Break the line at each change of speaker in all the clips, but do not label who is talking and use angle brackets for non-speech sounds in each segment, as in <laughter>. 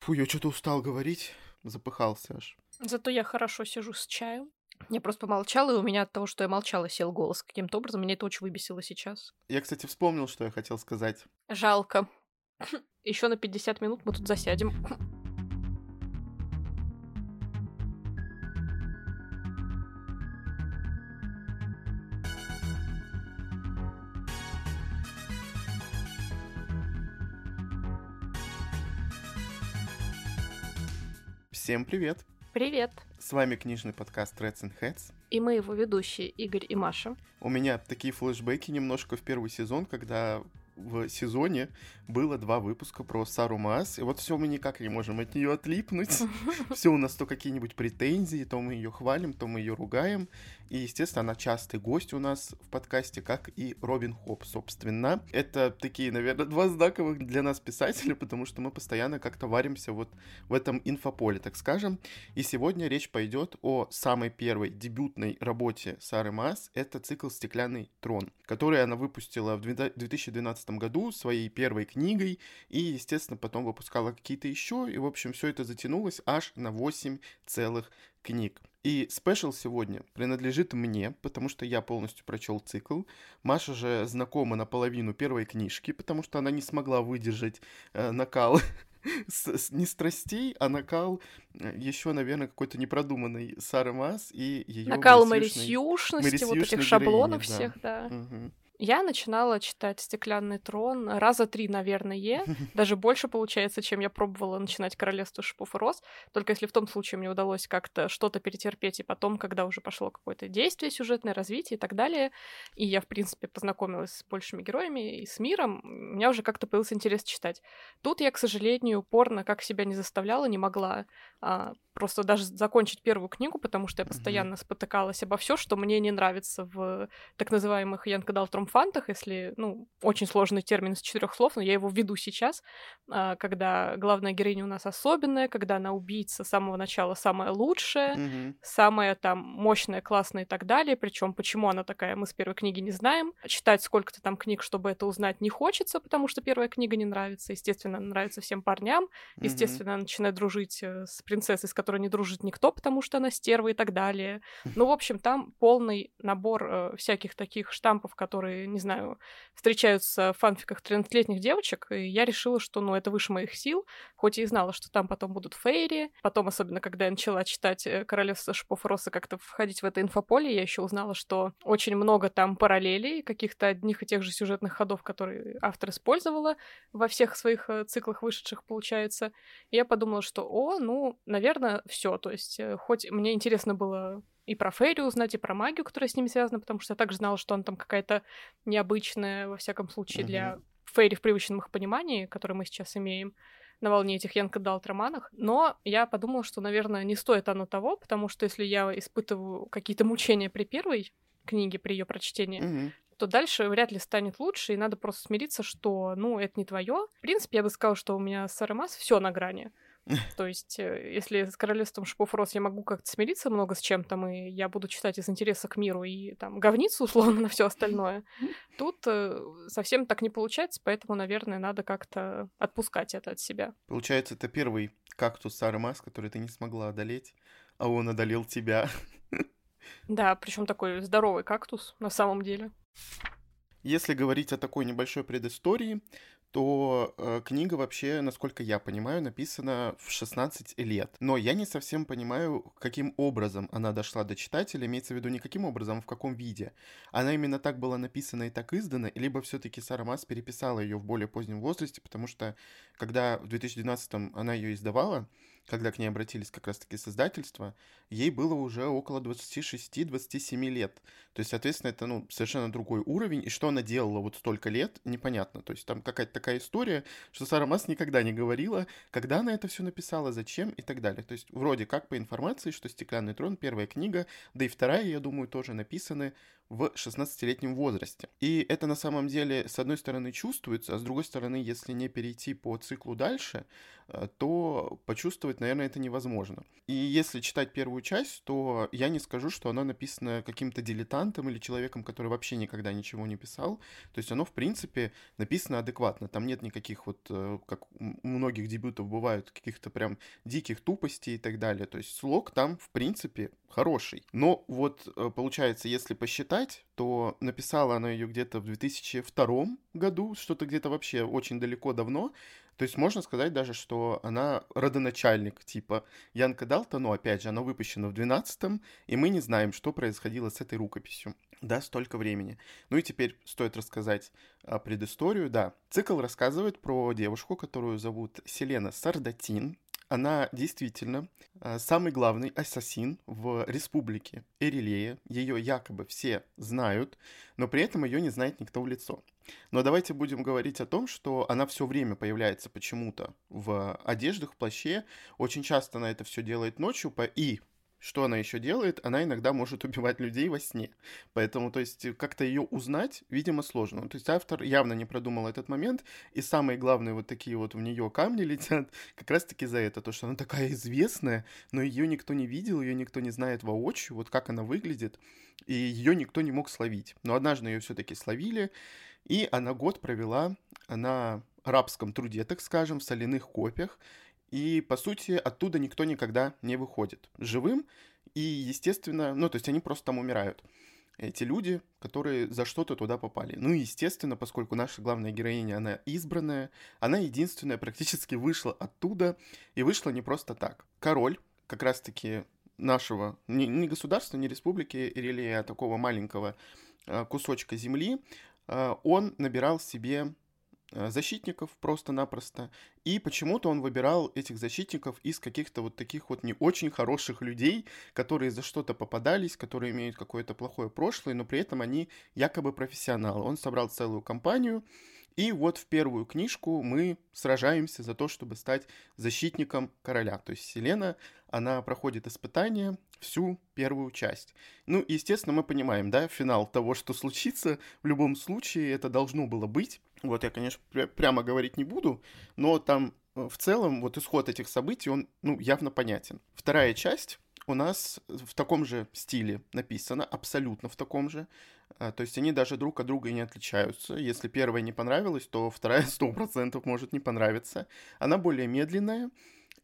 Фу, я что-то устал говорить, запыхался аж.
Зато я хорошо сижу с чаем. Я просто помолчала, и у меня от того, что я молчала, сел голос каким-то образом. Меня это очень выбесило сейчас.
Я, кстати, вспомнил, что я хотел сказать.
Жалко. Еще на 50 минут мы тут засядем.
Всем привет!
Привет!
С вами книжный подкаст Reds and Heads.
И мы его ведущие Игорь и Маша.
У меня такие флешбеки немножко в первый сезон, когда в сезоне было два выпуска про Сару Маас, и вот все мы никак не можем от нее отлипнуть. <laughs> Все у нас то какие-нибудь претензии, то мы ее хвалим, то мы ее ругаем. И, естественно, она частый гость у нас в подкасте, как и Робин Хоп, собственно. Это такие, наверное, два знаковых для нас писателя, потому что мы постоянно как-то варимся вот в этом инфополе, так скажем. И сегодня речь пойдет о самой первой дебютной работе Сары Маас. Это цикл «Стеклянный трон», который она выпустила в 2012 году своей первой книгой и, естественно, потом выпускала какие-то еще. И, в общем, все это затянулось аж на 8 целых книг. И спешл сегодня принадлежит мне, потому что я полностью прочел цикл. Маша же знакома наполовину первой книжки, потому что она не смогла выдержать э, накал <laughs> с, с, не страстей, а накал э, еще, наверное, какой-то непродуманный Сары Мас и ее
Накал Марисюшности, вот этих шаблонов героини, всех, да. да. Угу. Я начинала читать «Стеклянный трон» раза три, наверное, <laughs> даже больше получается, чем я пробовала начинать «Королевство шипов и роз», только если в том случае мне удалось как-то что-то перетерпеть, и потом, когда уже пошло какое-то действие, сюжетное развитие и так далее, и я, в принципе, познакомилась с большими героями и с миром, у меня уже как-то появился интерес читать. Тут я, к сожалению, упорно как себя не заставляла, не могла а, просто даже закончить первую книгу, потому что я постоянно спотыкалась обо все, что мне не нравится в так называемых Янка Далтром фантах, если, ну, очень сложный термин из четырех слов, но я его введу сейчас, а, когда главная героиня у нас особенная, когда она убийца с самого начала самая лучшая, mm-hmm. самая там мощная, классная и так далее. Причем почему она такая, мы с первой книги не знаем. Читать сколько-то там книг, чтобы это узнать, не хочется, потому что первая книга не нравится. Естественно, нравится всем парням. Mm-hmm. Естественно, она начинает дружить э, с принцессой, с которой не дружит никто, потому что она стерва и так далее. Ну, в общем, там полный набор э, всяких таких штампов, которые не знаю, встречаются в фанфиках 13-летних девочек, и я решила, что, ну, это выше моих сил, хоть и знала, что там потом будут фейри. Потом, особенно, когда я начала читать э, «Королевство шипов роса», как-то входить в это инфополе, я еще узнала, что очень много там параллелей, каких-то одних и тех же сюжетных ходов, которые автор использовала во всех своих э, циклах вышедших, получается. И я подумала, что, о, ну, наверное, все. То есть, э, хоть мне интересно было и про Фейри узнать, и про магию, которая с ними связана, потому что я также знала, что она там какая-то необычная, во всяком случае, mm-hmm. для Фейри в привычном их понимании, которое мы сейчас имеем на волне этих Янка Далт романах. Но я подумала, что, наверное, не стоит оно того, потому что если я испытываю какие-то мучения при первой книге, при ее прочтении, mm-hmm то дальше вряд ли станет лучше, и надо просто смириться, что, ну, это не твое. В принципе, я бы сказала, что у меня с РМАС все на грани. <laughs> То есть, э, если с королевством шипов роз я могу как-то смириться много с чем-то, и я буду читать из интереса к миру и там говниться <laughs> условно на все остальное, тут э, совсем так не получается, поэтому, наверное, надо как-то отпускать это от себя.
Получается, это первый кактус Сары Мас, который ты не смогла одолеть, а он одолел тебя. <laughs>
Да, причем такой здоровый кактус на самом деле.
Если говорить о такой небольшой предыстории, то э, книга вообще, насколько я понимаю, написана в 16 лет. Но я не совсем понимаю, каким образом она дошла до читателя, имеется в виду не каким образом, а в каком виде. Она именно так была написана и так издана, либо все-таки Сара Масс переписала ее в более позднем возрасте, потому что когда в 2012 она ее издавала, когда к ней обратились как раз-таки создательства, ей было уже около 26-27 лет. То есть, соответственно, это ну, совершенно другой уровень. И что она делала вот столько лет, непонятно. То есть там какая-то такая история, что Сара Масс никогда не говорила, когда она это все написала, зачем и так далее. То есть вроде как по информации, что «Стеклянный трон» первая книга, да и вторая, я думаю, тоже написаны в 16-летнем возрасте. И это на самом деле, с одной стороны, чувствуется, а с другой стороны, если не перейти по циклу дальше, э, то почувствовать, наверное, это невозможно. И если читать первую часть, то я не скажу, что она написана каким-то дилетантом или человеком, который вообще никогда ничего не писал. То есть оно, в принципе, написано адекватно. Там нет никаких вот, э, как у многих дебютов бывают, каких-то прям диких тупостей и так далее. То есть слог там, в принципе, хороший. Но вот э, получается, если посчитать, то написала она ее где-то в 2002 году, что-то где-то вообще очень далеко давно. То есть можно сказать даже, что она родоначальник типа Янка Далта, но опять же, она выпущена в 12 и мы не знаем, что происходило с этой рукописью. Да, столько времени. Ну и теперь стоит рассказать а, предысторию. Да, цикл рассказывает про девушку, которую зовут Селена Сардатин она действительно а, самый главный ассасин в республике Эрилея. Ее якобы все знают, но при этом ее не знает никто в лицо. Но давайте будем говорить о том, что она все время появляется почему-то в одеждах, в плаще. Очень часто она это все делает ночью, и что она еще делает? Она иногда может <laughs> убивать людей во сне. Поэтому, то есть, как-то ее узнать, видимо, сложно. То есть, автор явно не продумал этот момент, и самые главные вот такие вот в нее камни <laughs> летят как раз-таки за это, то, что она такая известная, но ее никто не видел, ее никто не знает воочию, вот как она выглядит, и ее никто не мог словить. Но однажды ее все-таки словили, и она год провела на рабском труде, так скажем, в соляных копиях, и, по сути, оттуда никто никогда не выходит живым, и, естественно, ну, то есть они просто там умирают. Эти люди, которые за что-то туда попали. Ну естественно, поскольку наша главная героиня, она избранная, она единственная практически вышла оттуда, и вышла не просто так. Король, как раз-таки нашего, не, не государства, не республики Ирелия, а такого маленького а, кусочка земли, а, он набирал себе защитников просто-напросто. И почему-то он выбирал этих защитников из каких-то вот таких вот не очень хороших людей, которые за что-то попадались, которые имеют какое-то плохое прошлое, но при этом они якобы профессионалы. Он собрал целую компанию, и вот в первую книжку мы сражаемся за то, чтобы стать защитником короля. То есть Селена, она проходит испытание всю первую часть. Ну, естественно, мы понимаем, да, финал того, что случится. В любом случае это должно было быть. Вот я, конечно, пря- прямо говорить не буду, но там э, в целом вот исход этих событий, он, ну, явно понятен. Вторая часть у нас в таком же стиле написана, абсолютно в таком же. А, то есть они даже друг от друга не отличаются. Если первая не понравилась, то вторая <laughs> сто процентов может не понравиться. Она более медленная,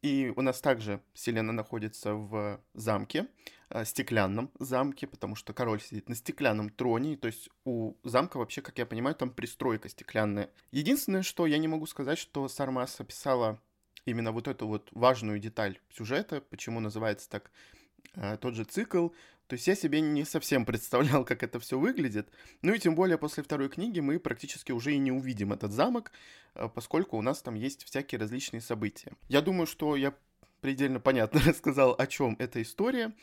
и у нас также Селена находится в замке, а, стеклянном замке, потому что король сидит на стеклянном троне, то есть у замка вообще, как я понимаю, там пристройка стеклянная. Единственное, что я не могу сказать, что Сармас описала именно вот эту вот важную деталь сюжета, почему называется так э, тот же цикл. То есть я себе не совсем <laughs> представлял, как это все выглядит. Ну и тем более после второй книги мы практически уже и не увидим этот замок, э, поскольку у нас там есть всякие различные события. Я думаю, что я предельно понятно <laughs> рассказал, о чем эта история.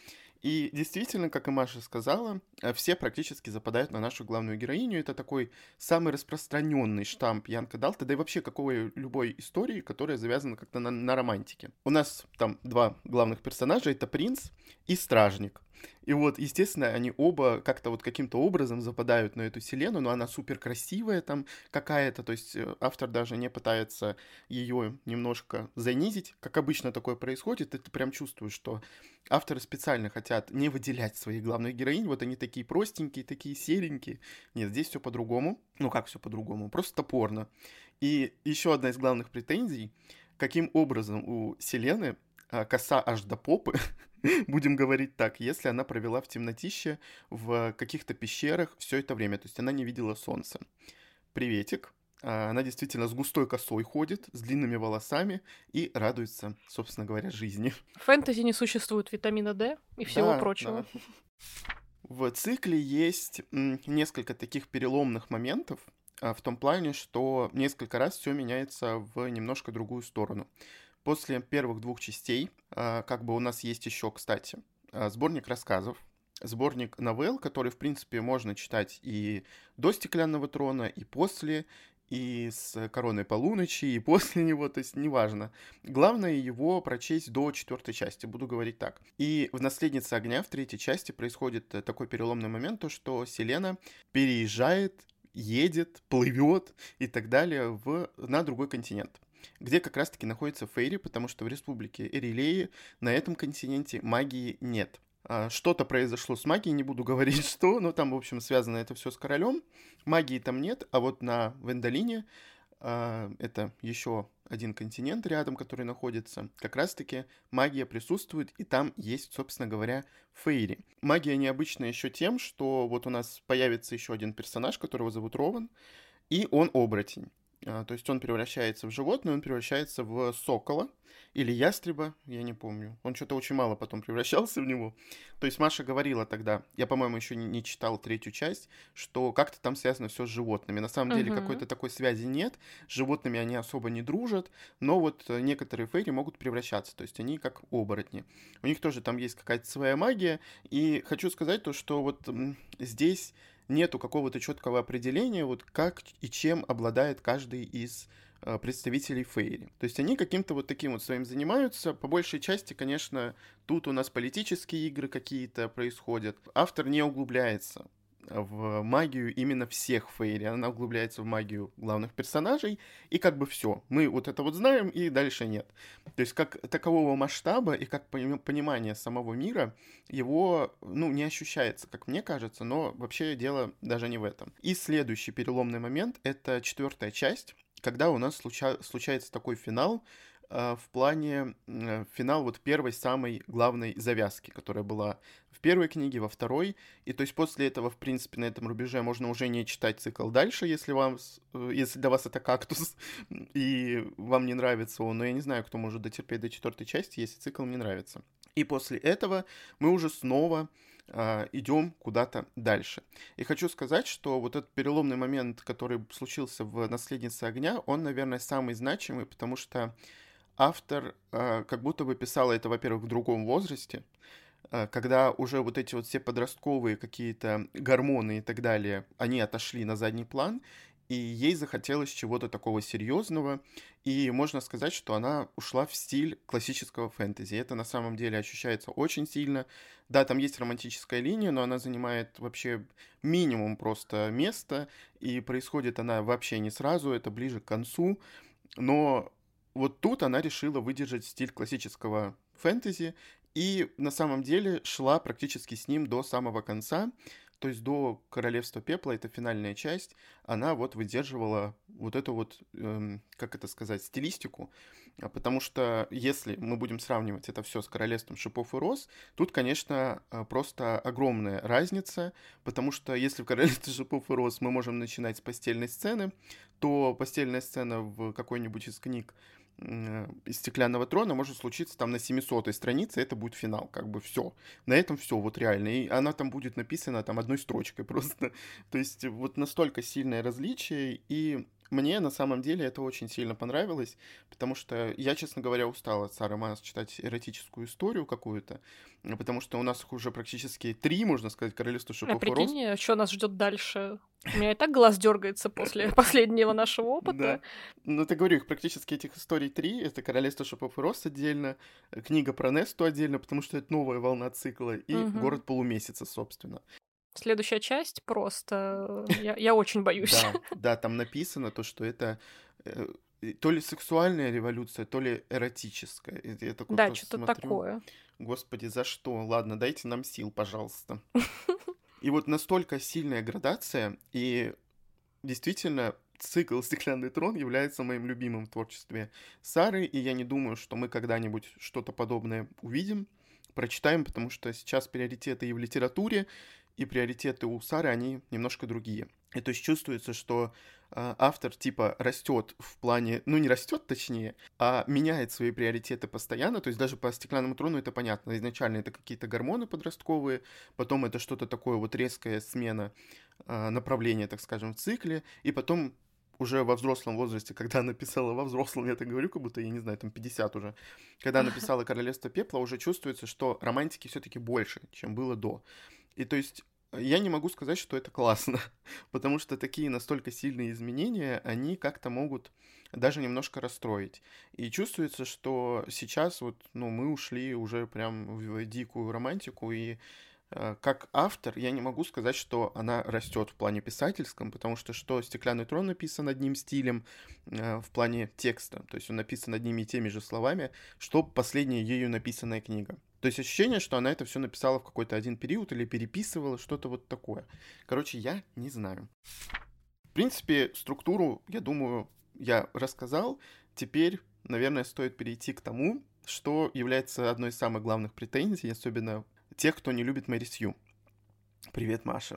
И действительно, как и Маша сказала, э, все практически западают на нашу главную героиню. Это такой самый распространенный штамп Янка Далта, да и вообще какой любой истории, которая завязана как-то на, на романтике. У нас там два главных персонажа, это принц и стражник. И вот, естественно, они оба как-то вот каким-то образом западают на эту вселенную, но она супер красивая там какая-то, то есть э, автор даже не пытается ее немножко занизить, как обычно такое происходит, и ты прям чувствуешь, что авторы специально хотят не выделять своих главных героинь, вот они такие простенькие, такие серенькие. Нет, здесь все по-другому. Ну как все по-другому? Просто топорно. И еще одна из главных претензий, каким образом у Селены коса аж до попы, <laughs> будем говорить так, если она провела в темнотище в каких-то пещерах все это время, то есть она не видела солнца. Приветик. А, она действительно с густой косой ходит, с длинными волосами и радуется, собственно говоря, жизни.
В фэнтези не существует витамина D и всего да, прочего. Да.
В цикле есть несколько таких переломных моментов, а, в том плане, что несколько раз все меняется в немножко другую сторону. После первых двух частей, а, как бы у нас есть еще, кстати, а, сборник рассказов, сборник новелл, который, в принципе, можно читать и до «Стеклянного трона», и после, и с короной полуночи, и <laughs> после него, то есть неважно. Главное его прочесть до четвертой части, буду говорить так. И в «Наследнице огня» в третьей части происходит такой переломный момент, то что Селена переезжает, едет, плывет и так далее в, на другой континент где как раз-таки находится Фейри, потому что в республике Эрилеи на этом континенте магии нет. А, что-то произошло с магией, не буду <laughs> говорить что, но там, в общем, связано это все с королем. Магии там нет, а вот на Вендолине, а, это еще один континент рядом, который находится, как раз-таки магия присутствует, и там есть, собственно говоря, Фейри. Магия необычна еще тем, что вот у нас появится еще один персонаж, которого зовут Рован, и он оборотень. А, то есть он превращается в животное, он превращается в сокола или ястреба, я не помню. Он что-то очень мало потом превращался в него. То есть Маша говорила тогда, я, по-моему, еще не, не читал третью часть, что как-то там связано все с животными. На самом деле uh-huh. какой-то такой связи нет. С животными они особо не дружат, но вот некоторые фейри могут превращаться, то есть они как оборотни. У них тоже там есть какая-то своя магия, и хочу сказать то, что вот здесь нету какого-то четкого определения, вот как и чем обладает каждый из э, представителей Фейри. То есть они каким-то вот таким вот своим занимаются. По большей части, конечно, тут у нас политические игры какие-то происходят. Автор не углубляется в магию именно всех Фейри. Она углубляется в магию главных персонажей, и как бы все. Мы вот это вот знаем, и дальше нет. То есть как такового масштаба и как понимание самого мира, его, ну, не ощущается, как мне кажется, но вообще дело даже не в этом. И следующий переломный момент — это четвертая часть, когда у нас случа- случается такой финал, э, в плане э, финал вот первой самой главной завязки, которая была в первой книге, во второй. И то есть после этого, в принципе, на этом рубеже можно уже не читать цикл дальше, если вам, э, если для вас это кактус <laughs> и вам не нравится он. Но я не знаю, кто может дотерпеть до четвертой части, если цикл не нравится. И после этого мы уже снова Uh, идем куда-то дальше. И хочу сказать, что вот этот переломный момент, который случился в «Наследнице огня», он, наверное, самый значимый, потому что автор uh, как будто бы писал это, во-первых, в другом возрасте, Э, когда уже вот эти вот все подростковые какие-то гормоны и так далее, они отошли на задний план, и ей захотелось чего-то такого серьезного, и можно сказать, что она ушла в стиль классического фэнтези. Это на самом деле ощущается очень сильно. Да, там есть романтическая линия, но она занимает вообще минимум просто места, и происходит она вообще не сразу, это ближе к концу. Но вот тут она решила выдержать стиль классического фэнтези и на самом деле шла практически с ним до самого конца, то есть до Королевства Пепла, это финальная часть, она вот выдерживала вот эту вот, эм, как это сказать, стилистику, а потому что если мы будем сравнивать это все с Королевством Шипов и Роз, тут, конечно, а, просто огромная разница, потому что если в Королевстве Шипов и Роз мы можем начинать с постельной сцены, то постельная сцена в какой-нибудь из книг из стеклянного трона может случиться там на 700 странице, это будет финал, как бы все. На этом все, вот реально. И она там будет написана там одной строчкой <laughs> просто. То есть вот настолько сильное различие, и мне на самом деле это очень сильно понравилось, потому что я, честно говоря, устал от Сары Манс читать эротическую историю какую-то, потому что у нас их уже практически три, можно сказать, королевство шипов
а прикинь, а что нас ждет дальше? У меня и так глаз дергается после <laughs> последнего нашего опыта. Да.
Ну, это говорю, их практически этих историй три. Это Королевство Шипов и Рост отдельно, книга про Несту отдельно, потому что это новая волна цикла, и угу. Город полумесяца, собственно.
Следующая часть просто... Я, я очень боюсь.
Да, <laughs> да, там написано то, что это э, то ли сексуальная революция, то ли эротическая. Я
такой да, что-то такое.
Господи, за что? Ладно, дайте нам сил, пожалуйста. <laughs> И вот настолько сильная градация, и действительно цикл «Стеклянный трон» является моим любимым в творчестве Сары, и я не думаю, что мы когда-нибудь что-то подобное увидим, прочитаем, потому что сейчас приоритеты и в литературе, и приоритеты у Сары, они немножко другие. И то есть чувствуется, что э, автор типа растет в плане, ну не растет точнее, а меняет свои приоритеты постоянно. То есть даже по стеклянному трону это понятно. Изначально это какие-то гормоны подростковые, потом это что-то такое вот резкая смена э, направления, так скажем, в цикле, и потом уже во взрослом возрасте, <laughs> когда написала во взрослом, я так говорю, как будто, я не знаю, там 50 уже, когда написала <laughs> «Королевство пепла», уже чувствуется, что романтики все таки больше, чем было до. И то есть я не могу сказать, что это классно, <laughs> потому что такие настолько сильные изменения, они как-то могут даже немножко расстроить. И чувствуется, что сейчас вот, ну, мы ушли уже прям в дикую романтику, и э, как автор я не могу сказать, что она растет в плане писательском, потому что что «Стеклянный трон» написан одним стилем э, в плане текста, то есть он написан одними и теми же словами, что последняя ею написанная книга. То есть ощущение, что она это все написала в какой-то один период или переписывала, что-то вот такое. Короче, я не знаю. В принципе, структуру, я думаю, я рассказал. Теперь, наверное, стоит перейти к тому, что является одной из самых главных претензий, особенно тех, кто не любит Мэри Сью. Привет, Маша.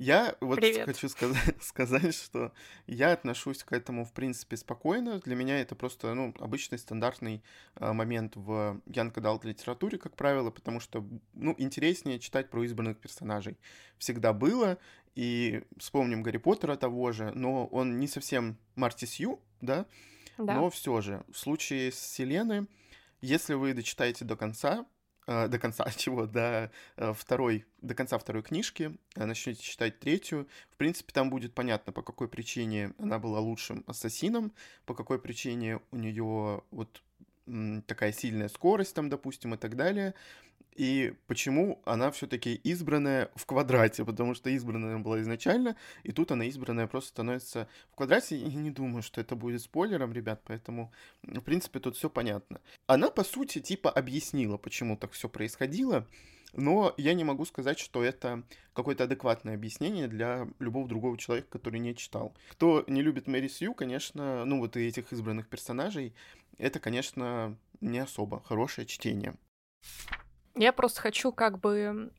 Я вот Привет. хочу сказать, <laughs> сказать, что я отношусь к этому, в принципе, спокойно. Для меня это просто, ну, обычный стандартный э, момент в Янг Адалт литературе, как правило, потому что, ну, интереснее читать про избранных персонажей. Всегда было, и вспомним Гарри Поттера того же, но он не совсем Марти Сью, да? да. Но все же, в случае с Селеной, если вы дочитаете до конца, до конца <laughs> чего, до э, второй, до конца второй книжки, э, начнете читать третью, в принципе, там будет понятно, по какой причине она была лучшим ассасином, по какой причине у нее вот такая сильная скорость там, допустим, и так далее и почему она все-таки избранная в квадрате, потому что избранная была изначально, и тут она избранная просто становится в квадрате, и не думаю, что это будет спойлером, ребят, поэтому, в принципе, тут все понятно. Она, по сути, типа объяснила, почему так все происходило, но я не могу сказать, что это какое-то адекватное объяснение для любого другого человека, который не читал. Кто не любит Мэри Сью, конечно, ну вот и этих избранных персонажей, это, конечно, не особо хорошее чтение.
Я просто хочу как бы,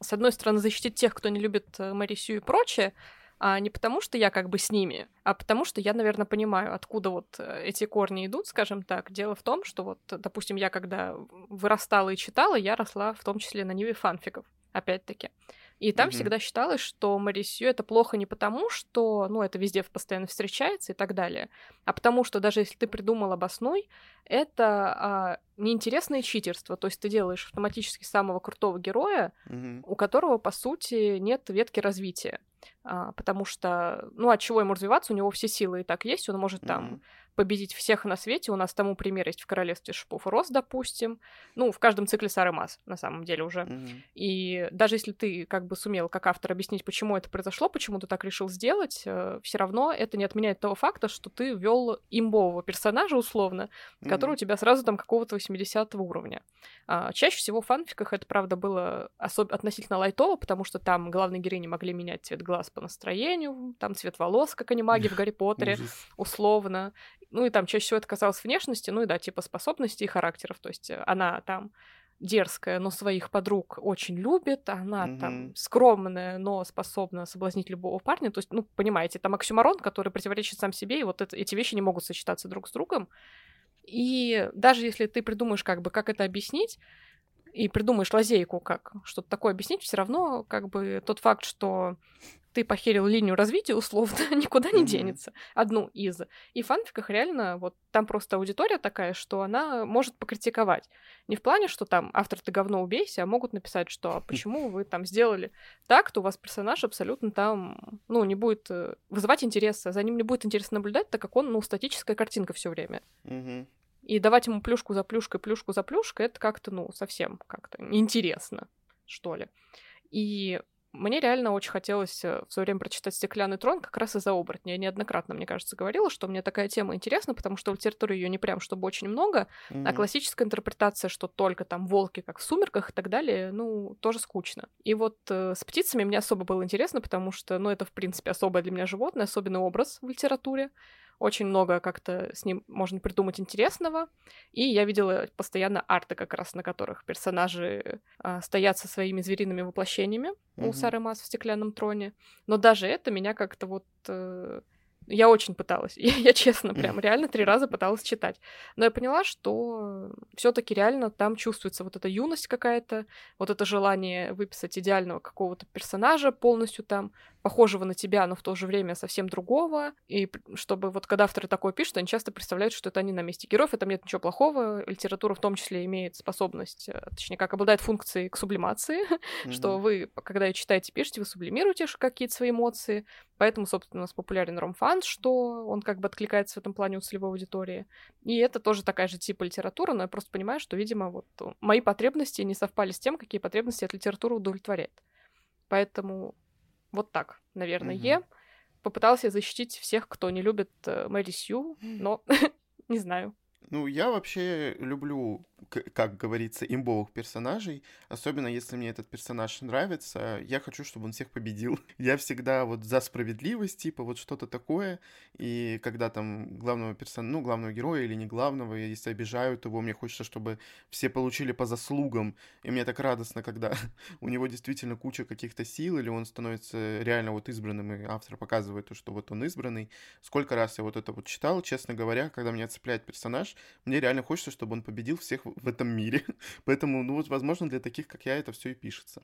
с одной стороны, защитить тех, кто не любит э, Марисю и прочее, а не потому, что я как бы с ними, а потому что я, наверное, понимаю, откуда вот э, эти корни идут, скажем так. Дело в том, что вот, допустим, я когда вырастала и читала, я росла в том числе на ниве фанфиков, опять-таки. И там mm-hmm. всегда считалось, что Марисью это плохо не потому, что, ну, это везде постоянно встречается и так далее, а потому что даже если ты придумал обоснуй, это а, неинтересное читерство. То есть ты делаешь автоматически самого крутого героя, mm-hmm. у которого, по сути, нет ветки развития. А, потому что, ну, от чего ему развиваться, у него все силы и так есть, он может mm-hmm. там победить всех на свете. У нас тому пример есть в Королевстве Шипов Роз, допустим. Ну, в каждом цикле Сары Мас, на самом деле уже. Mm-hmm. И даже если ты как бы сумел, как автор, объяснить, почему это произошло, почему ты так решил сделать, э, все равно это не отменяет того факта, что ты ввел имбового персонажа, условно, mm-hmm. который у тебя сразу там какого-то 80 уровня. А, чаще всего в фанфиках это, правда, было особ... относительно лайтово, потому что там главные героини могли менять цвет глаз по настроению, там цвет волос, как они маги в Гарри Поттере, условно. Ну и там чаще всего это касалось внешности, ну и да, типа способностей и характеров. То есть э, она там дерзкая, но своих подруг очень любит, она mm-hmm. там скромная, но способна соблазнить любого парня. То есть, ну, понимаете, там оксюмарон, который противоречит сам себе, и вот это, эти вещи не могут сочетаться друг с другом. И даже если ты придумаешь, как бы, как это объяснить, и придумаешь лазейку, как что-то такое объяснить, все равно, как бы, тот факт, что ты похерил линию развития, условно, <laughs> никуда не денется. Одну из. И в фанфиках реально, вот там просто аудитория такая, что она может покритиковать. Не в плане, что там автор ты говно убейся, а могут написать, что а почему вы там сделали так, то у вас персонаж абсолютно там, ну, не будет э, вызывать интереса, за ним не будет интересно наблюдать, так как он, ну, статическая картинка все время.
Mm-hmm.
И давать ему плюшку за плюшкой, плюшку за плюшкой, это как-то, ну, совсем как-то неинтересно, что ли. И мне реально очень хотелось э, в свое время прочитать «Стеклянный трон» как раз из-за оборотня. Я неоднократно, мне кажется, говорила, что мне такая тема интересна, потому что в литературе ее не прям чтобы очень много, mm-hmm. а классическая интерпретация, что только там волки, как в «Сумерках» и так далее, ну, тоже скучно. И вот э, с птицами мне особо было интересно, потому что, ну, это, в принципе, особое для меня животное, особенный образ в литературе. Очень много как-то с ним можно придумать интересного. И я видела постоянно арты, как раз на которых персонажи а, стоят со своими звериными воплощениями mm-hmm. у Сары Мас в стеклянном троне. Но даже это меня как-то вот э, я очень пыталась. <laughs> Я, я честно, прям реально три раза пыталась читать. Но я поняла, что все-таки реально там чувствуется вот эта юность какая-то, вот это желание выписать идеального какого-то персонажа полностью там похожего на тебя, но в то же время совсем другого. И чтобы вот когда авторы такое пишут, они часто представляют, что это они на месте героев, в этом нет ничего плохого. Литература в том числе имеет способность, э, точнее, как обладает функцией к сублимации, mm-hmm. <laughs> что вы, когда читаете, пишете, вы сублимируете какие-то свои эмоции. Поэтому, собственно, у нас популярен ромфан, что он как бы откликается в этом плане у целевой аудитории. И это тоже такая же типа литература, но я просто понимаю, что, видимо, вот мои потребности не совпали с тем, какие потребности от литературы удовлетворяет. Поэтому вот так, наверное, mm-hmm. Попыталась я защитить всех, кто не любит э, Мэри Сью, но <laughs> не знаю.
Ну, я вообще люблю как говорится, имбовых персонажей, особенно если мне этот персонаж нравится, я хочу, чтобы он всех победил. <laughs> Я всегда вот за справедливость, типа вот что-то такое, и когда там главного персонажа, ну, главного героя или не главного, если обижают его, мне хочется, чтобы все получили по заслугам, и мне так радостно, когда <laughs> у него действительно куча каких-то сил, или он становится реально вот избранным, и автор показывает, что вот он избранный. Сколько раз я вот это вот читал, честно говоря, когда меня цепляет персонаж, мне реально хочется, чтобы он победил всех в этом мире. <laughs> Поэтому, ну вот, возможно, для таких, как я, это все и пишется.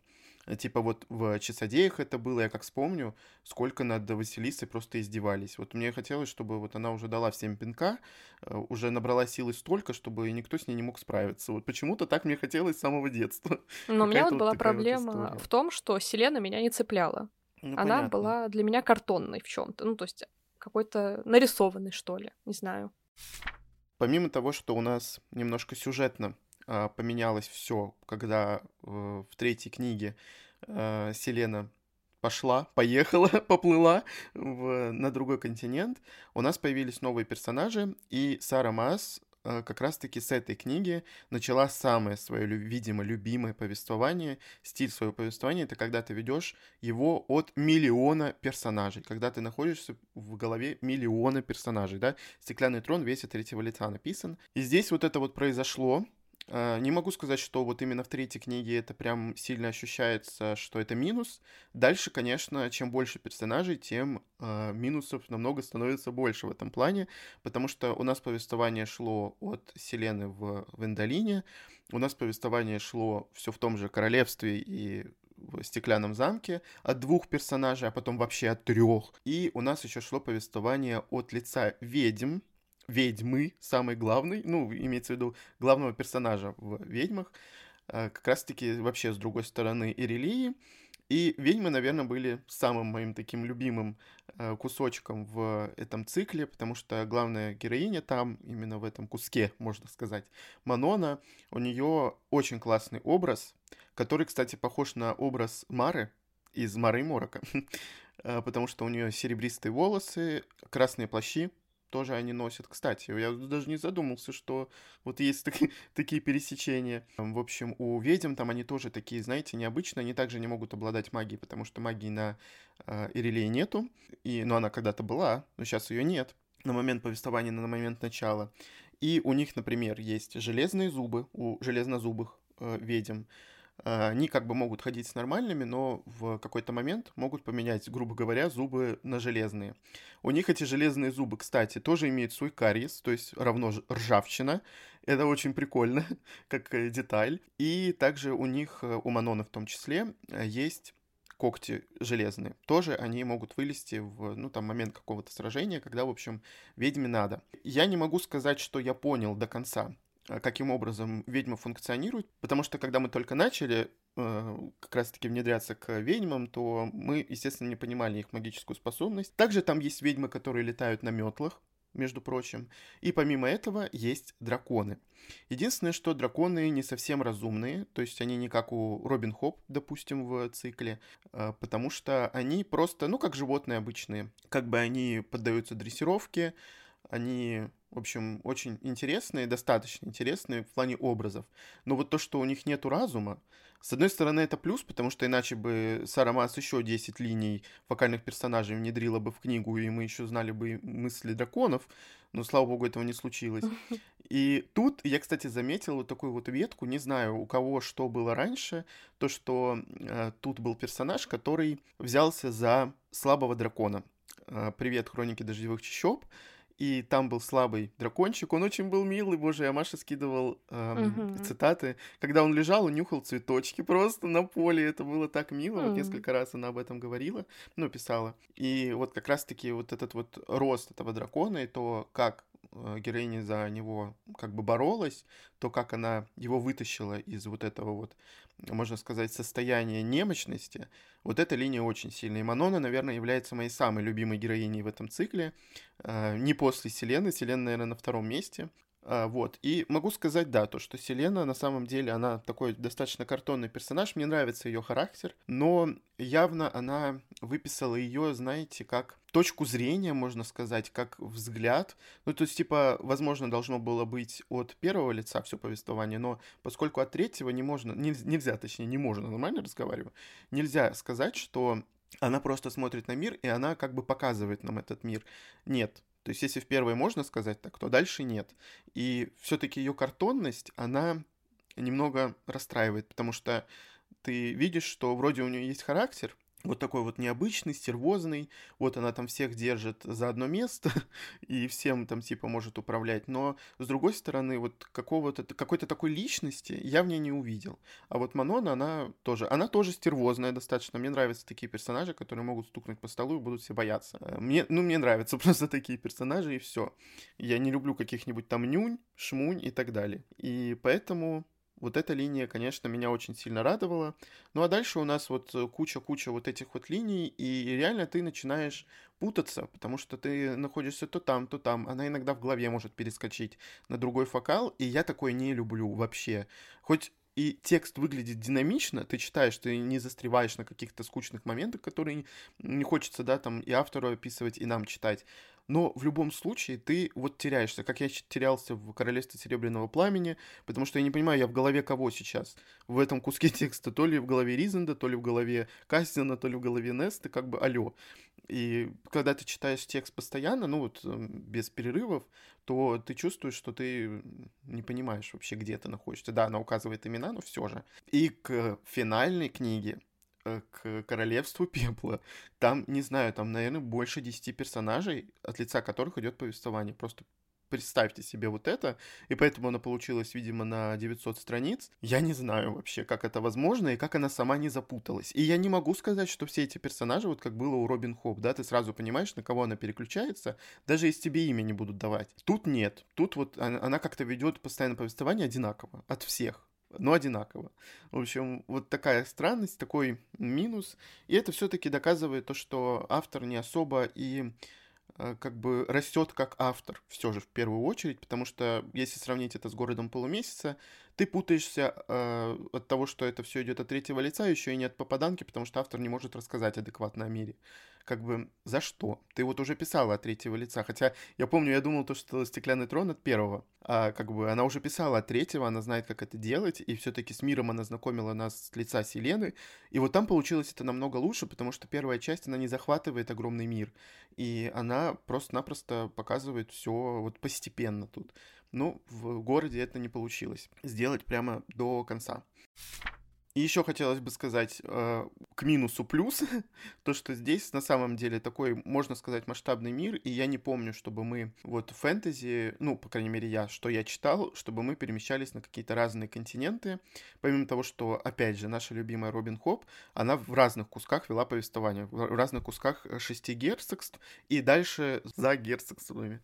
Типа вот в «Часодеях» это было, я как вспомню, сколько над Василисой просто издевались. Вот мне хотелось, чтобы вот она уже дала всем пинка, э, уже набрала силы столько, чтобы никто с ней не мог справиться. Вот почему-то так мне хотелось с самого детства. <laughs>
Но у меня вот была проблема вот в том, что Селена меня не цепляла. Ну, она понятно. была для меня картонной в чем то ну то есть какой-то нарисованный, что ли, не знаю.
Помимо того, что у нас немножко сюжетно э, поменялось все, когда э, в третьей книге э, Селена пошла, поехала, <laughs> поплыла в, на другой континент, у нас появились новые персонажи, и Сара Маас как раз-таки с этой книги начала самое свое, видимо, любимое повествование. Стиль своего повествования — это когда ты ведешь его от миллиона персонажей, когда ты находишься в голове миллиона персонажей, да. «Стеклянный трон» весь от третьего лица написан. И здесь вот это вот произошло, не могу сказать, что вот именно в третьей книге это прям сильно ощущается, что это минус. Дальше, конечно, чем больше персонажей, тем э, минусов намного становится больше в этом плане, потому что у нас повествование шло от Селены в Вендалине, у нас повествование шло все в том же королевстве и в стеклянном замке от двух персонажей, а потом вообще от трех. И у нас еще шло повествование от лица ведьм, ведьмы, самый главный, ну, имеется в виду главного персонажа в «Ведьмах», а, как раз-таки вообще с другой стороны Ирелии. И ведьмы, наверное, были самым моим таким любимым а, кусочком в этом цикле, потому что главная героиня там, именно в этом куске, можно сказать, Манона, у нее очень классный образ, который, кстати, похож на образ Мары из Мары и Морока, а, <laughs> потому что у нее серебристые волосы, красные плащи, тоже они носят. Кстати, я даже не задумался, что вот есть такие, <laughs> такие пересечения. В общем, у ведьм там они тоже такие, знаете, необычные. Они также не могут обладать магией, потому что магии на э, Ирелее нету. И, ну, она когда-то была, но сейчас ее нет на момент повествования, на момент начала. И у них, например, есть железные зубы у железнозубых э, ведьм. А, они как бы могут ходить с нормальными, но в какой-то момент могут поменять, грубо говоря, зубы на железные. У них эти железные зубы, кстати, тоже имеют свой кариес, то есть равно ржавчина. Это очень прикольно, <laughs> как э, деталь. И также у них, э, у Манона в том числе, э, есть когти железные. Тоже они могут вылезти в, ну, там, момент какого-то сражения, когда, в общем, ведьме надо. Я не могу сказать, что я понял до конца, каким образом ведьма функционирует, потому что когда мы только начали э, как раз-таки внедряться к ведьмам, то мы, естественно, не понимали их магическую способность. Также там есть ведьмы, которые летают на метлах, между прочим. И помимо этого есть драконы. Единственное, что драконы не совсем разумные, то есть они не как у Робин Хоп, допустим, в цикле, э, потому что они просто, ну, как животные обычные. Как бы они поддаются дрессировке, они в общем, очень интересные, достаточно интересные в плане образов. Но вот то, что у них нету разума, с одной стороны, это плюс, потому что иначе бы Сара Мас еще 10 линий фокальных персонажей внедрила бы в книгу, и мы еще знали бы мысли драконов, но, слава богу, этого не случилось. <laughs> И тут я, кстати, заметил вот такую вот ветку, не знаю, у кого что было раньше, то, что э, тут был персонаж, который взялся за слабого дракона. Э, Привет, Хроники Дождевых Чащоб. И там был слабый дракончик, он очень был милый, боже, я Маша скидывал эм, угу. цитаты, когда он лежал, он нюхал цветочки просто на поле, это было так мило, угу. вот несколько раз она об этом говорила, ну, писала, и вот как раз-таки вот этот вот рост этого дракона и то, как героиня за него как бы боролась, то, как она его вытащила из вот этого вот, можно сказать, состояния немощности, вот эта линия очень сильная. И Манона, наверное, является моей самой любимой героиней в этом цикле. Э, не после Селены. Селена, наверное, на втором месте. А, вот. И могу сказать, да, то, что Селена на самом деле, она такой достаточно картонный персонаж, мне нравится ее характер, но явно она выписала ее, знаете, как точку зрения, можно сказать, как взгляд. Ну, то есть, типа, возможно, должно было быть от первого лица все повествование, но поскольку от третьего не можно, нельзя, точнее, не можно, нормально разговариваю, нельзя сказать, что она просто смотрит на мир, и она как бы показывает нам этот мир. Нет, то есть, если в первой можно сказать так, то дальше нет. И все-таки ее картонность, она немного расстраивает, потому что ты видишь, что вроде у нее есть характер, вот такой вот необычный, стервозный, вот она там всех держит за одно место <laughs> и всем там типа может управлять, но с другой стороны вот какого-то, какой-то такой личности я в ней не увидел. А вот Манона, она тоже, она тоже стервозная достаточно, мне нравятся такие персонажи, которые могут стукнуть по столу и будут все бояться. Э, мне, ну, мне нравятся <laughs> просто такие персонажи и все. Я не люблю каких-нибудь там нюнь, шмунь и так далее. И поэтому вот эта линия, конечно, меня очень сильно радовала. Ну а дальше у нас вот э, куча-куча вот этих вот линий, и реально ты начинаешь путаться, потому что ты находишься то там, то там. Она иногда в голове может перескочить на другой фокал, и я такое не люблю вообще. Хоть и текст выглядит динамично, ты читаешь, ты не застреваешь на каких-то скучных моментах, которые не хочется, да, там и автору описывать, и нам читать но в любом случае ты вот теряешься, как я терялся в Королевстве Серебряного Пламени, потому что я не понимаю, я в голове кого сейчас? В этом куске <laughs> текста, то ли в голове Ризенда, то ли в голове Кастина, то ли в голове Неста, как бы алё. И когда ты читаешь текст постоянно, ну вот эм, без перерывов, то ты чувствуешь, что ты не понимаешь вообще, где ты находишься. Да, она указывает имена, но все же. И к финальной книге к Королевству <laughs> Пепла. Там, не знаю, там, наверное, больше 10 персонажей, от лица которых идет повествование. Просто представьте себе вот это, и поэтому она получилась, видимо, на 900 страниц. Я не знаю вообще, как это возможно, и как она сама не запуталась. И я не могу сказать, что все эти персонажи, вот как было у Робин Хоп, да, ты сразу понимаешь, на кого она переключается, даже если тебе имя не будут давать. Тут нет. Тут вот она, она как-то ведет постоянно повествование одинаково от всех но одинаково. В общем, вот такая странность, такой минус. И это все-таки доказывает то, что автор не особо и э, как бы растет как автор, все же в первую очередь, потому что если сравнить это с городом полумесяца, ты путаешься э, от того, что это все идет от третьего лица, еще и не от попаданки, потому что автор не может рассказать адекватно о мире как бы за что? Ты вот уже писала от третьего лица, хотя я помню, я думал то, что «Стеклянный трон» от первого, а как бы она уже писала от третьего, она знает, как это делать, и все-таки с миром она знакомила нас с лица Селены, и вот там получилось это намного лучше, потому что первая часть, она не захватывает огромный мир, и она просто-напросто показывает все вот постепенно тут. Ну, в городе это не получилось сделать прямо до конца. И еще хотелось бы сказать э, к минусу плюс, <laughs> то, что здесь на самом деле такой, можно сказать, масштабный мир, и я не помню, чтобы мы вот фэнтези, ну, по крайней мере, я, что я читал, чтобы мы перемещались на какие-то разные континенты, помимо того, что, опять же, наша любимая Робин Хоп, она в разных кусках вела повествование, в разных кусках шести герцогств, и дальше за герцогствами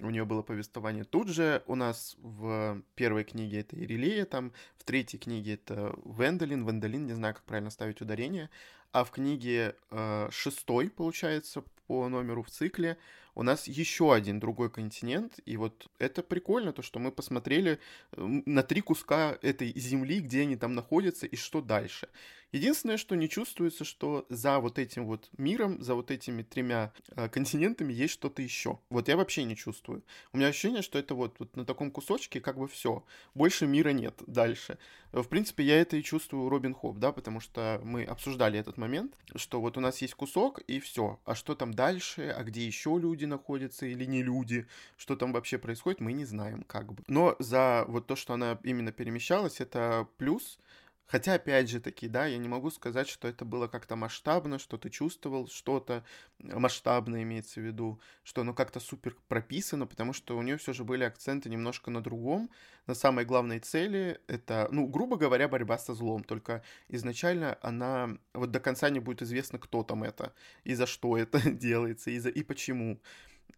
у нее было повествование. Тут же у нас в первой книге это Ирилея, там в третьей книге это Вендолин, Вендолин, не знаю, как правильно ставить ударение, а в книге э, шестой, получается, по номеру в цикле, у нас еще один другой континент, и вот это прикольно, то, что мы посмотрели на три куска этой земли, где они там находятся и что дальше. Единственное, что не чувствуется, что за вот этим вот миром, за вот этими тремя э, континентами есть что-то еще. Вот я вообще не чувствую. У меня ощущение, что это вот, вот на таком кусочке как бы все. Больше мира нет дальше. В принципе, я это и чувствую Робин Хоп, да, потому что мы обсуждали этот момент, что вот у нас есть кусок и все. А что там дальше, а где еще люди находятся или не люди, что там вообще происходит, мы не знаем как бы. Но за вот то, что она именно перемещалась, это плюс, Хотя, опять же таки, да, я не могу сказать, что это было как-то масштабно, что ты чувствовал что-то масштабное, имеется в виду, что оно как-то супер прописано, потому что у нее все же были акценты немножко на другом, на самой главной цели. Это, ну, грубо говоря, борьба со злом, только изначально она, вот до конца не будет известно, кто там это, и за что это <laughs> делается, и, за, и почему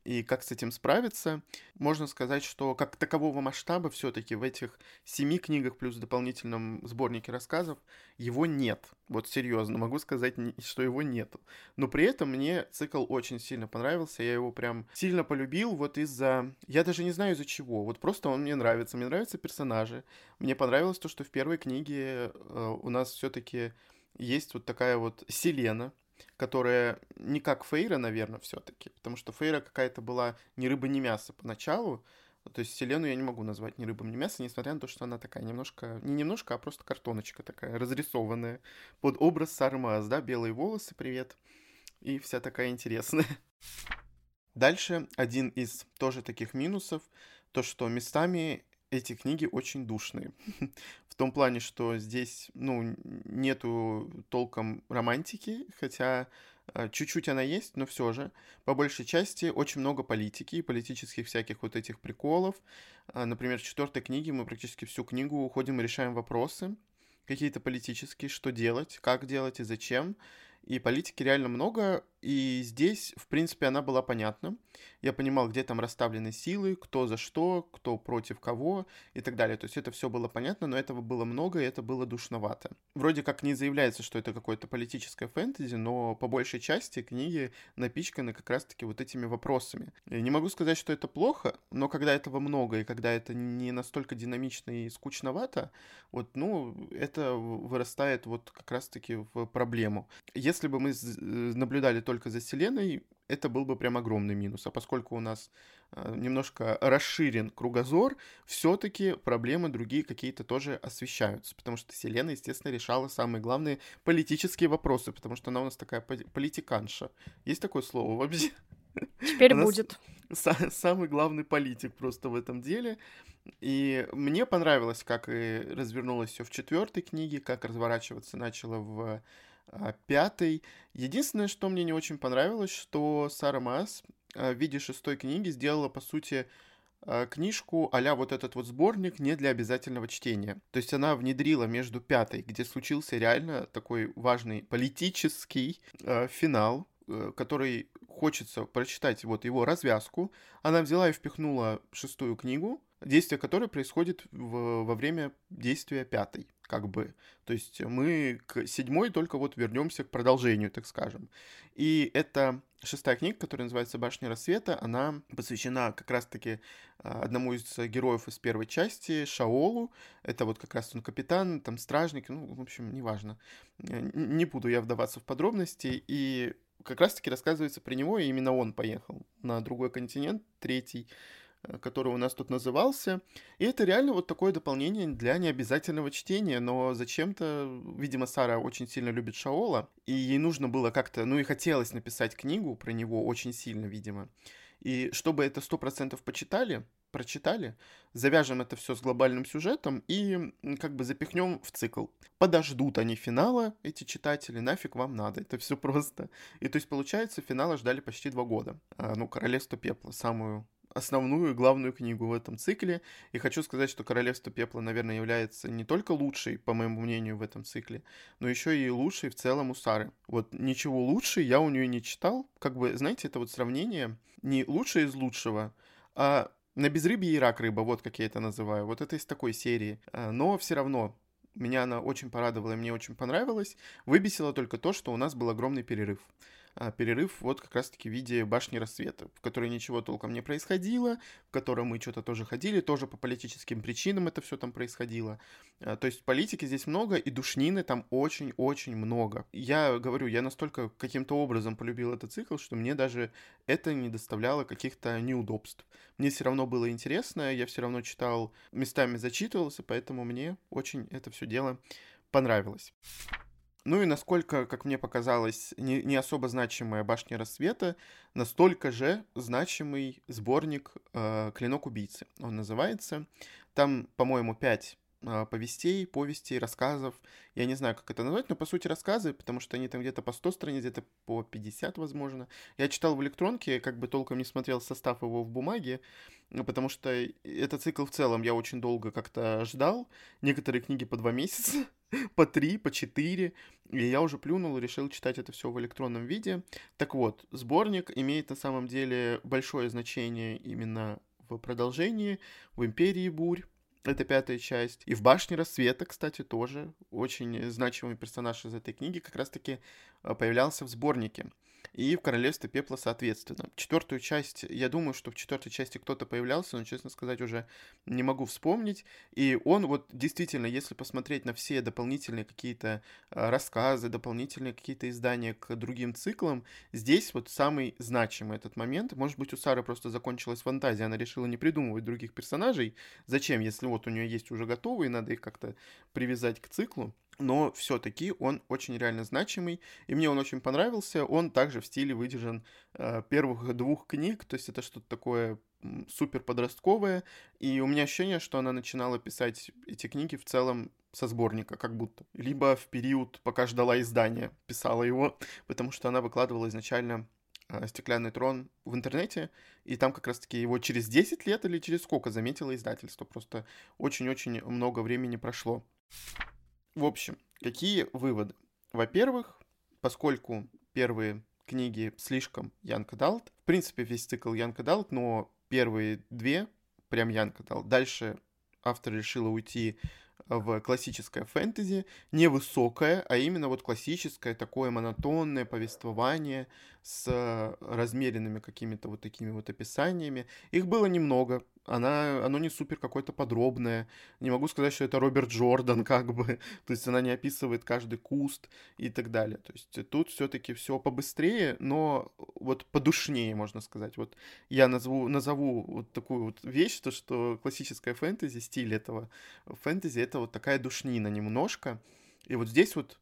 и как с этим справиться. Можно сказать, что как такового масштаба все-таки в этих семи книгах плюс дополнительном сборнике рассказов его нет. Вот серьезно, могу сказать, что его нет. Но при этом мне цикл очень сильно понравился, я его прям сильно полюбил вот из-за... Я даже не знаю из-за чего, вот просто он мне нравится. Мне нравятся персонажи. Мне понравилось то, что в первой книге э, у нас все-таки есть вот такая вот Селена, которая не как Фейра, наверное, все-таки, потому что Фейра какая-то была ни рыба, ни мясо поначалу, то есть Селену я не могу назвать ни рыбом, ни мясом, несмотря на то, что она такая немножко, не немножко, а просто картоночка такая, разрисованная, под образ Сармаз, да, белые волосы, привет, и вся такая интересная. Дальше один из тоже таких минусов, то, что местами эти книги очень душные. Том плане, что здесь, ну, нету толком романтики, хотя а, чуть-чуть она есть, но все же. По большей части очень много политики и политических всяких вот этих приколов. А, например, в четвертой книге мы практически всю книгу уходим и решаем вопросы какие-то политические, что делать, как делать и зачем. И политики реально много, и здесь, в принципе, она была понятна. Я понимал, где там расставлены силы, кто за что, кто против кого и так далее. То есть это все было понятно, но этого было много, и это было душновато. Вроде как не заявляется, что это какое-то политическое фэнтези, но по большей части книги напичканы как раз-таки вот этими вопросами. Я не могу сказать, что это плохо, но когда этого много, и когда это не настолько динамично и скучновато, вот, ну, это вырастает вот как раз-таки в проблему. Если бы мы наблюдали только за Вселенной, это был бы прям огромный минус. А поскольку у нас э, немножко расширен кругозор, все-таки проблемы другие какие-то тоже освещаются, потому что Вселенная, естественно, решала самые главные политические вопросы, потому что она у нас такая политиканша. Есть такое слово вообще?
Теперь <laughs> будет.
Самый главный политик просто в этом деле. И мне понравилось, как и развернулось все в четвертой книге, как разворачиваться начало в а, пятый. Единственное, что мне не очень понравилось, что Сара Маас а, в виде шестой книги сделала, по сути, а, книжку а вот этот вот сборник не для обязательного чтения. То есть она внедрила между пятой, где случился реально такой важный политический э, финал, э, который хочется прочитать вот его развязку. Она взяла и впихнула шестую книгу, действие которой происходит в, во время действия пятой как бы. То есть мы к седьмой только вот вернемся к продолжению, так скажем. И это шестая книга, которая называется «Башня рассвета», она посвящена как раз-таки а, одному из героев из первой части, Шаолу. Это вот как раз он капитан, там стражник, ну, в общем, неважно. Не буду я вдаваться в подробности. И как раз-таки рассказывается про него, и именно он поехал на другой континент, третий, который у нас тут назывался. И это реально вот такое дополнение для необязательного чтения, но зачем-то, видимо, Сара очень сильно любит Шаола, и ей нужно было как-то, ну и хотелось написать книгу про него очень сильно, видимо. И чтобы это сто процентов почитали, прочитали, завяжем это все с глобальным сюжетом и как бы запихнем в цикл. Подождут они финала, эти читатели, нафиг вам надо, это все просто. И то есть, получается, финала ждали почти два года. А, ну, Королевство Пепла, самую основную главную книгу в этом цикле. И хочу сказать, что Королевство Пепла, наверное, является не только лучшей, по моему мнению, в этом цикле, но еще и лучшей в целом у Сары. Вот ничего лучше я у нее не читал. Как бы, знаете, это вот сравнение не лучшее из лучшего, а на безрыбье и рак рыба, вот как я это называю. Вот это из такой серии. А, но все равно меня она очень порадовала и мне очень понравилась. Выбесило только то, что у нас был огромный перерыв. А, перерыв вот как раз-таки в виде башни рассвета, в которой ничего толком не происходило, в котором мы что-то тоже ходили, тоже по политическим причинам это все там происходило. А, то есть политики здесь много, и душнины там очень-очень много. Я говорю, я настолько каким-то образом полюбил этот цикл, что мне даже это не доставляло каких-то неудобств. Мне все равно было интересно, я все равно читал, местами зачитывался, поэтому мне очень это все дело понравилось. Ну и насколько, как мне показалось, не, не особо значимая «Башня рассвета», настолько же значимый сборник э, «Клинок убийцы». Он называется. Там, по-моему, пять повестей, повестей, рассказов. Я не знаю, как это назвать, но по сути рассказы, потому что они там где-то по 100 страниц, где-то по 50, возможно. Я читал в электронке, как бы толком не смотрел состав его в бумаге, потому что этот цикл в целом я очень долго как-то ждал. Некоторые книги по два месяца, <laughs> по три, по четыре. И я уже плюнул и решил читать это все в электронном виде. Так вот, сборник имеет на самом деле большое значение именно в продолжении, в «Империи бурь», это пятая часть. И в «Башне рассвета», кстати, тоже очень значимый персонаж из этой книги как раз-таки э, появлялся в сборнике и в Королевстве Пепла соответственно. Четвертую часть, я думаю, что в четвертой части кто-то появлялся, но, честно сказать, уже не могу вспомнить. И он вот действительно, если посмотреть на все дополнительные какие-то а, рассказы, дополнительные какие-то издания к другим циклам, здесь вот самый значимый этот момент. Может быть, у Сары просто закончилась фантазия, она решила не придумывать других персонажей. Зачем, если вот у нее есть уже готовые, надо их как-то привязать к циклу но все-таки он очень реально значимый, и мне он очень понравился. Он также в стиле выдержан э, первых двух книг, то есть это что-то такое супер подростковое, и у меня ощущение, что она начинала писать эти книги в целом со сборника, как будто. Либо в период, пока ждала издания, писала его, <laughs> потому что она выкладывала изначально э, «Стеклянный трон» в интернете, и там как раз-таки его через 10 лет или через сколько заметило издательство. Просто очень-очень много времени прошло. В общем, какие выводы? Во-первых, поскольку первые книги слишком Янка Далт, в принципе, весь цикл Янка Далт, но первые две прям Янка Далт. Дальше автор решила уйти в классическое фэнтези, не высокое, а именно вот классическое такое монотонное повествование с размеренными какими-то вот такими вот описаниями. Их было немного, она, оно не супер какое-то подробное. Не могу сказать, что это Роберт Джордан, <laughs> как бы. То есть она не описывает каждый куст и так далее. То есть тут все-таки все побыстрее, но вот подушнее, можно сказать. Вот я назову, назову вот такую вот вещь, то что классическая фэнтези, стиль этого фэнтези, это вот такая душнина немножко. И вот здесь вот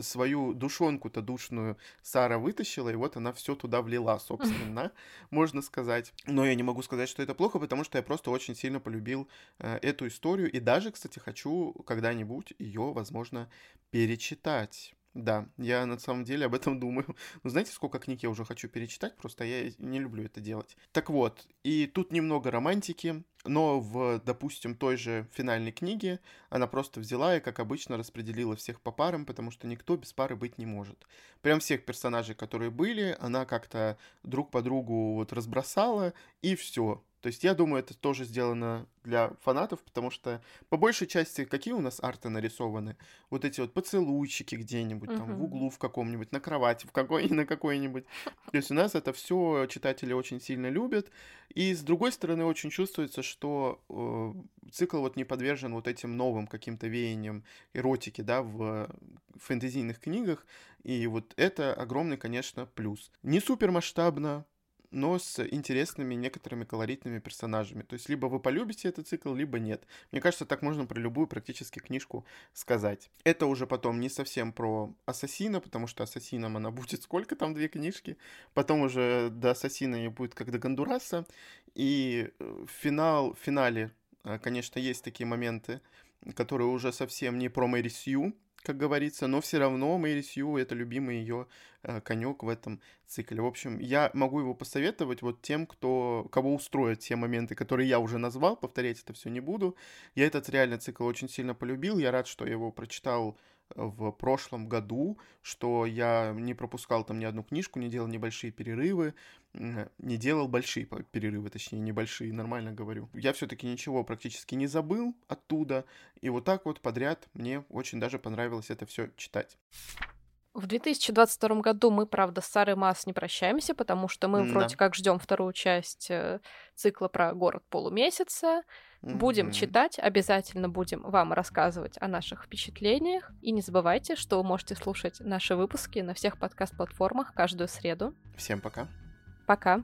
свою душонку-то душную Сара вытащила, и вот она все туда влила, собственно, <laughs> можно сказать. Но я не могу сказать, что это плохо, потому что я просто очень сильно полюбил э, эту историю, и даже, кстати, хочу когда-нибудь ее, возможно, перечитать. Да, я на самом деле об этом <laughs> думаю. Ну, знаете, сколько книг я уже хочу перечитать, просто я не люблю это делать. Так вот, и тут немного романтики, но в, допустим, той же финальной книге она просто взяла и, как обычно, распределила всех по парам, потому что никто без пары быть не может. Прям всех персонажей, которые были, она как-то друг по другу вот разбросала, и все. То есть я думаю, это тоже сделано для фанатов, потому что по большей части какие у нас арты нарисованы? Вот эти вот поцелуйчики где-нибудь, uh-huh. там в углу в каком-нибудь, на кровати в какой <laughs> на какой-нибудь. То есть у нас это все читатели очень сильно любят. И с другой стороны, очень чувствуется, что э, цикл вот не подвержен вот этим новым каким-то веяниям эротики, да, в фэнтезийных книгах. И вот это огромный, конечно, плюс. Не супер масштабно, но с интересными некоторыми колоритными персонажами. То есть либо вы полюбите этот цикл, либо нет. Мне кажется, так можно про любую практически книжку сказать. Это уже потом не совсем про Ассасина, потому что Ассасином она будет сколько там, две книжки. Потом уже до Ассасина не будет как до Гондураса. И э, финал, в финале, э, конечно, есть такие моменты, которые уже совсем не про Мэри Сью, как говорится, но все равно Мэри Сью это любимый ее э, конек в этом цикле. В общем, я могу его посоветовать вот тем, кто, кого устроят те моменты, которые я уже назвал, повторять это все не буду. Я этот реально цикл очень сильно полюбил, я рад, что я его прочитал в прошлом году, что я не пропускал там ни одну книжку, не делал небольшие перерывы, не делал большие перерывы, точнее, небольшие, нормально говорю. Я все-таки ничего практически не забыл оттуда, и вот так вот подряд мне очень даже понравилось это все читать.
В 2022 году мы, правда, с Сарой Масс не прощаемся, потому что мы да. вроде как ждем вторую часть э, цикла про город полумесяца. Будем mm-hmm. читать, обязательно будем вам рассказывать о наших впечатлениях. И не забывайте, что вы можете слушать наши выпуски на всех подкаст-платформах каждую среду.
Всем пока.
Пока.